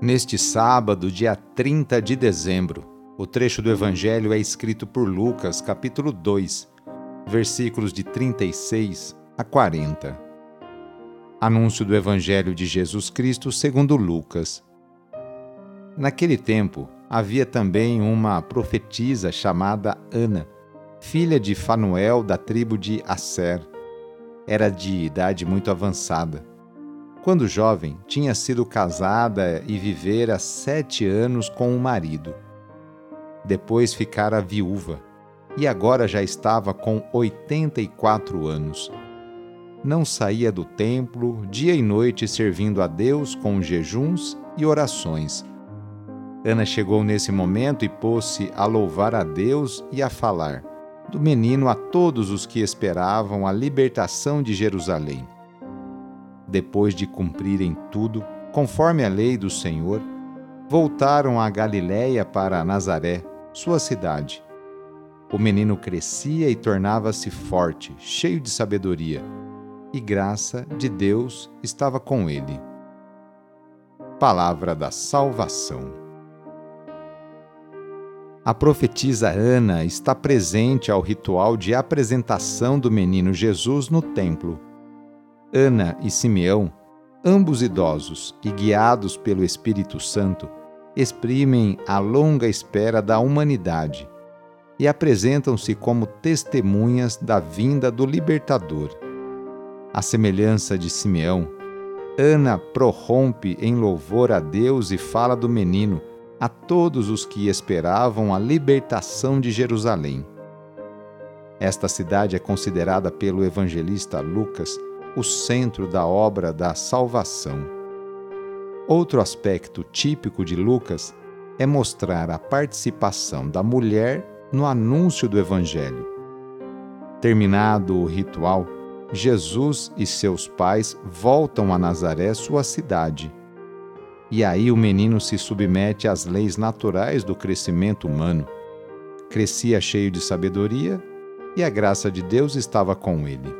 Neste sábado, dia 30 de dezembro, o trecho do Evangelho é escrito por Lucas, capítulo 2, versículos de 36 a 40. Anúncio do Evangelho de Jesus Cristo segundo Lucas. Naquele tempo, havia também uma profetisa chamada Ana filha de Fanuel da tribo de Asser. Era de idade muito avançada. Quando jovem, tinha sido casada e vivera sete anos com o um marido. Depois ficara viúva e agora já estava com 84 anos. Não saía do templo dia e noite servindo a Deus com jejuns e orações. Ana chegou nesse momento e pôs-se a louvar a Deus e a falar do menino a todos os que esperavam a libertação de Jerusalém. Depois de cumprirem tudo, conforme a lei do Senhor, voltaram a Galiléia para Nazaré, sua cidade. O menino crescia e tornava-se forte, cheio de sabedoria, e graça de Deus estava com ele. Palavra da Salvação. A profetisa Ana está presente ao ritual de apresentação do menino Jesus no templo. Ana e Simeão, ambos idosos e guiados pelo Espírito Santo, exprimem a longa espera da humanidade e apresentam-se como testemunhas da vinda do Libertador. À semelhança de Simeão, Ana prorrompe em louvor a Deus e fala do menino a todos os que esperavam a libertação de Jerusalém. Esta cidade é considerada pelo evangelista Lucas o centro da obra da salvação. Outro aspecto típico de Lucas é mostrar a participação da mulher no anúncio do Evangelho. Terminado o ritual, Jesus e seus pais voltam a Nazaré, sua cidade e aí o menino se submete às leis naturais do crescimento humano. Crescia cheio de sabedoria e a graça de Deus estava com ele.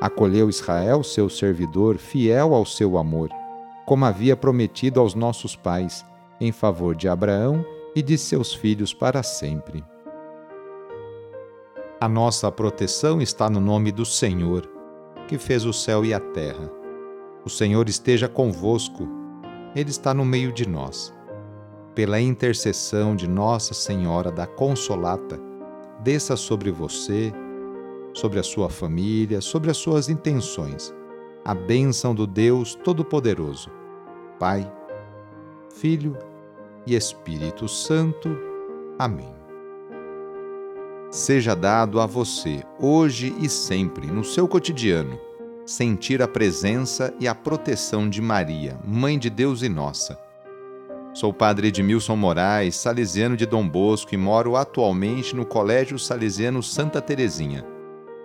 Acolheu Israel, seu servidor, fiel ao seu amor, como havia prometido aos nossos pais, em favor de Abraão e de seus filhos para sempre. A nossa proteção está no nome do Senhor, que fez o céu e a terra. O Senhor esteja convosco, Ele está no meio de nós. Pela intercessão de Nossa Senhora da Consolata, desça sobre você, sobre a sua família, sobre as suas intenções, a bênção do Deus Todo-Poderoso, Pai, Filho e Espírito Santo. Amém. Seja dado a você, hoje e sempre, no seu cotidiano, sentir a presença e a proteção de Maria, Mãe de Deus e nossa. Sou padre Edmilson Moraes, salesiano de Dom Bosco e moro atualmente no Colégio Salesiano Santa Terezinha.